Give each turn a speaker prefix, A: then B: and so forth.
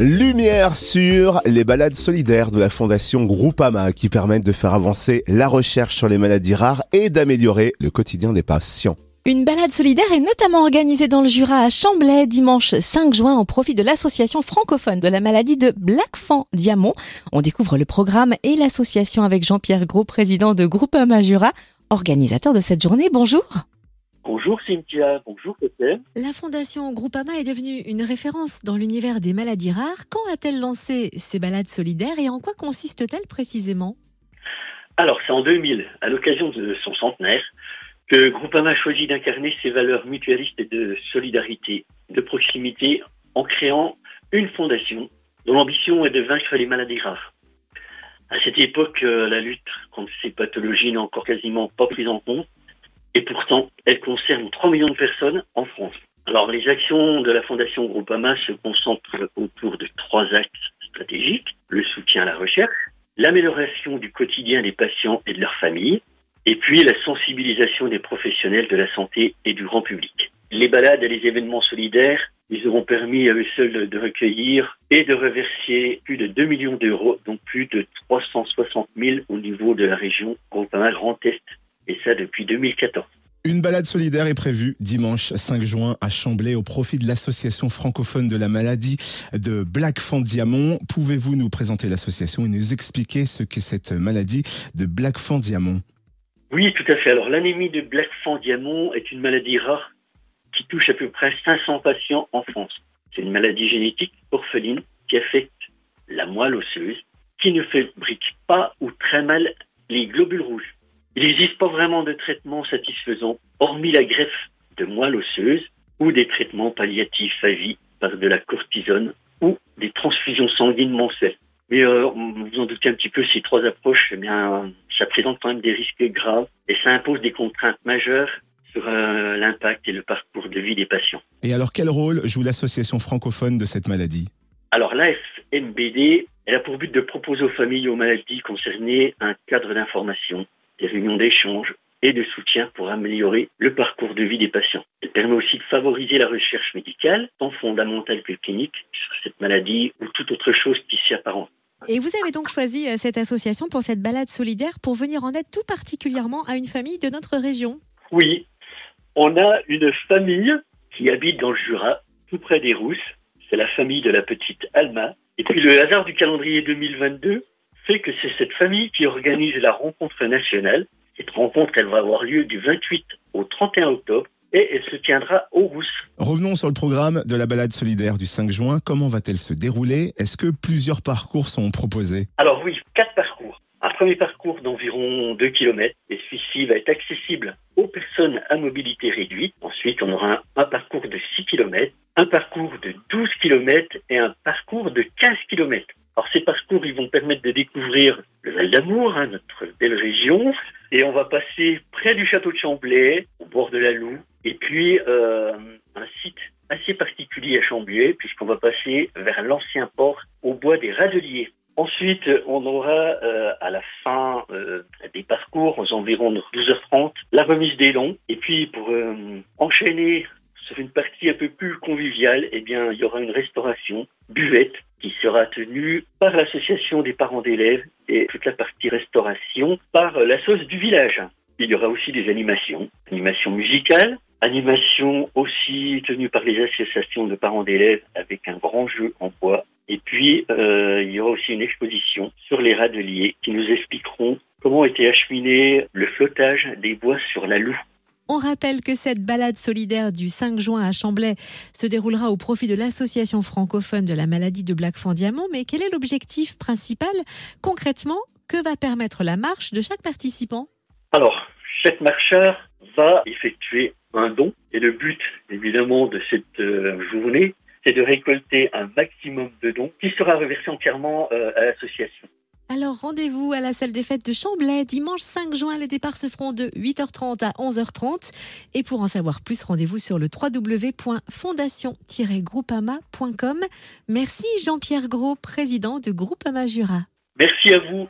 A: Lumière sur les balades solidaires de la Fondation Groupama qui permettent de faire avancer la recherche sur les maladies rares et d'améliorer le quotidien des patients.
B: Une balade solidaire est notamment organisée dans le Jura à Chamblay dimanche 5 juin au profit de l'association francophone de la maladie de Blackfan Diamant. On découvre le programme et l'association avec Jean-Pierre Gros, président de Groupama Jura, organisateur de cette journée. Bonjour.
C: Bonjour Cynthia, bonjour Peter.
B: La Fondation Groupama est devenue une référence dans l'univers des maladies rares. Quand a-t-elle lancé ces balades solidaires et en quoi consiste-t-elle précisément?
C: Alors, c'est en 2000, à l'occasion de son centenaire, que Groupama choisit d'incarner ses valeurs mutualistes et de solidarité, de proximité, en créant une fondation dont l'ambition est de vaincre les maladies rares. À cette époque, euh, la lutte contre ces pathologies n'est encore quasiment pas prise en compte et pourtant, elle concerne 3 millions de personnes en France. Alors, les actions de la Fondation Groupama se concentrent autour de trois axes stratégiques. Le soutien à la recherche, l'amélioration du quotidien des patients et de leurs familles, et puis la sensibilisation des professionnels de la santé et du grand public. Les balades et les événements solidaires, ils auront permis à eux seuls de recueillir et de reverser plus de 2 millions d'euros, donc plus de 360 000 au niveau de la région Groupama Grand Est depuis 2014.
A: Une balade solidaire est prévue dimanche 5 juin à Chamblay au profit de l'association francophone de la maladie de Black Fan Diamond. Pouvez-vous nous présenter l'association et nous expliquer ce qu'est cette maladie de Black Fan Diamond?
C: Oui, tout à fait. Alors l'anémie de Black Fan Diamond est une maladie rare qui touche à peu près 500 patients en France. C'est une maladie génétique orpheline qui affecte la moelle osseuse, qui ne fabrique pas ou très mal les globules rouges. Il n'existe pas vraiment de traitement satisfaisant, hormis la greffe de moelle osseuse ou des traitements palliatifs à vie par de la cortisone ou des transfusions sanguines mensuelles. Mais euh, vous en doutez un petit peu, ces trois approches, eh bien, ça présente quand même des risques graves et ça impose des contraintes majeures sur euh, l'impact et le parcours de vie des patients.
A: Et alors, quel rôle joue l'association francophone de cette maladie?
C: Alors, l'AFMBD, elle a pour but de proposer aux familles aux maladies concernées un cadre d'information des réunions d'échange et de soutien pour améliorer le parcours de vie des patients. Elle permet aussi de favoriser la recherche médicale, tant fondamentale que clinique, sur cette maladie ou toute autre chose qui s'y apparente.
B: Et vous avez donc choisi euh, cette association pour cette balade solidaire pour venir en aide tout particulièrement à une famille de notre région
C: Oui, on a une famille qui habite dans le Jura, tout près des Rousses. C'est la famille de la petite Alma. Et puis le hasard du calendrier 2022 fait que c'est cette famille qui organise la rencontre nationale. Cette rencontre, elle va avoir lieu du 28 au 31 octobre et elle se tiendra au Rousse.
A: Revenons sur le programme de la balade solidaire du 5 juin. Comment va-t-elle se dérouler? Est-ce que plusieurs parcours sont proposés?
C: Alors oui, quatre parcours. Un premier parcours d'environ 2 km et celui-ci va être accessible aux personnes à mobilité réduite. Ensuite, on aura un, un parcours de 6 km, un parcours de 12 km et un parcours de 15 km. Alors ces parcours, ils vont permettre de découvrir le Val d'Amour, hein, notre belle région, et on va passer près du château de Chamblay, au bord de la Loue, et puis euh, un site assez particulier à Chamblay, puisqu'on va passer vers l'ancien port au bois des Radeliers. Ensuite, on aura euh, à la fin euh, des parcours, aux environs de 12h30, la remise des dons. Et puis, pour enchaîner sur une partie un peu plus conviviale, eh bien, il y aura une restauration, buvette, qui sera tenue par l'association des parents d'élèves et toute la partie restauration par la sauce du village. Il y aura aussi des animations, animations musicales, animations aussi tenues par les associations de parents d'élèves avec un grand jeu en bois. Et puis, euh, il y aura aussi une exposition sur les radeliers qui nous expliqueront comment était acheminé le flottage des bois sur la loue.
B: On rappelle que cette balade solidaire du 5 juin à Chamblay se déroulera au profit de l'association francophone de la maladie de Black-Fan Diamant. Mais quel est l'objectif principal? Concrètement, que va permettre la marche de chaque participant?
C: Alors, chaque marcheur va effectuer un don. Et le but, évidemment, de cette euh, journée, c'est de récolter un maximum de dons qui sera reversé entièrement euh, à l'association.
B: Alors rendez-vous à la salle des fêtes de Chamblay dimanche 5 juin. Les départs se feront de 8h30 à 11h30. Et pour en savoir plus, rendez-vous sur le www.fondation-groupama.com. Merci Jean-Pierre Gros, président de Groupama Jura.
C: Merci à vous.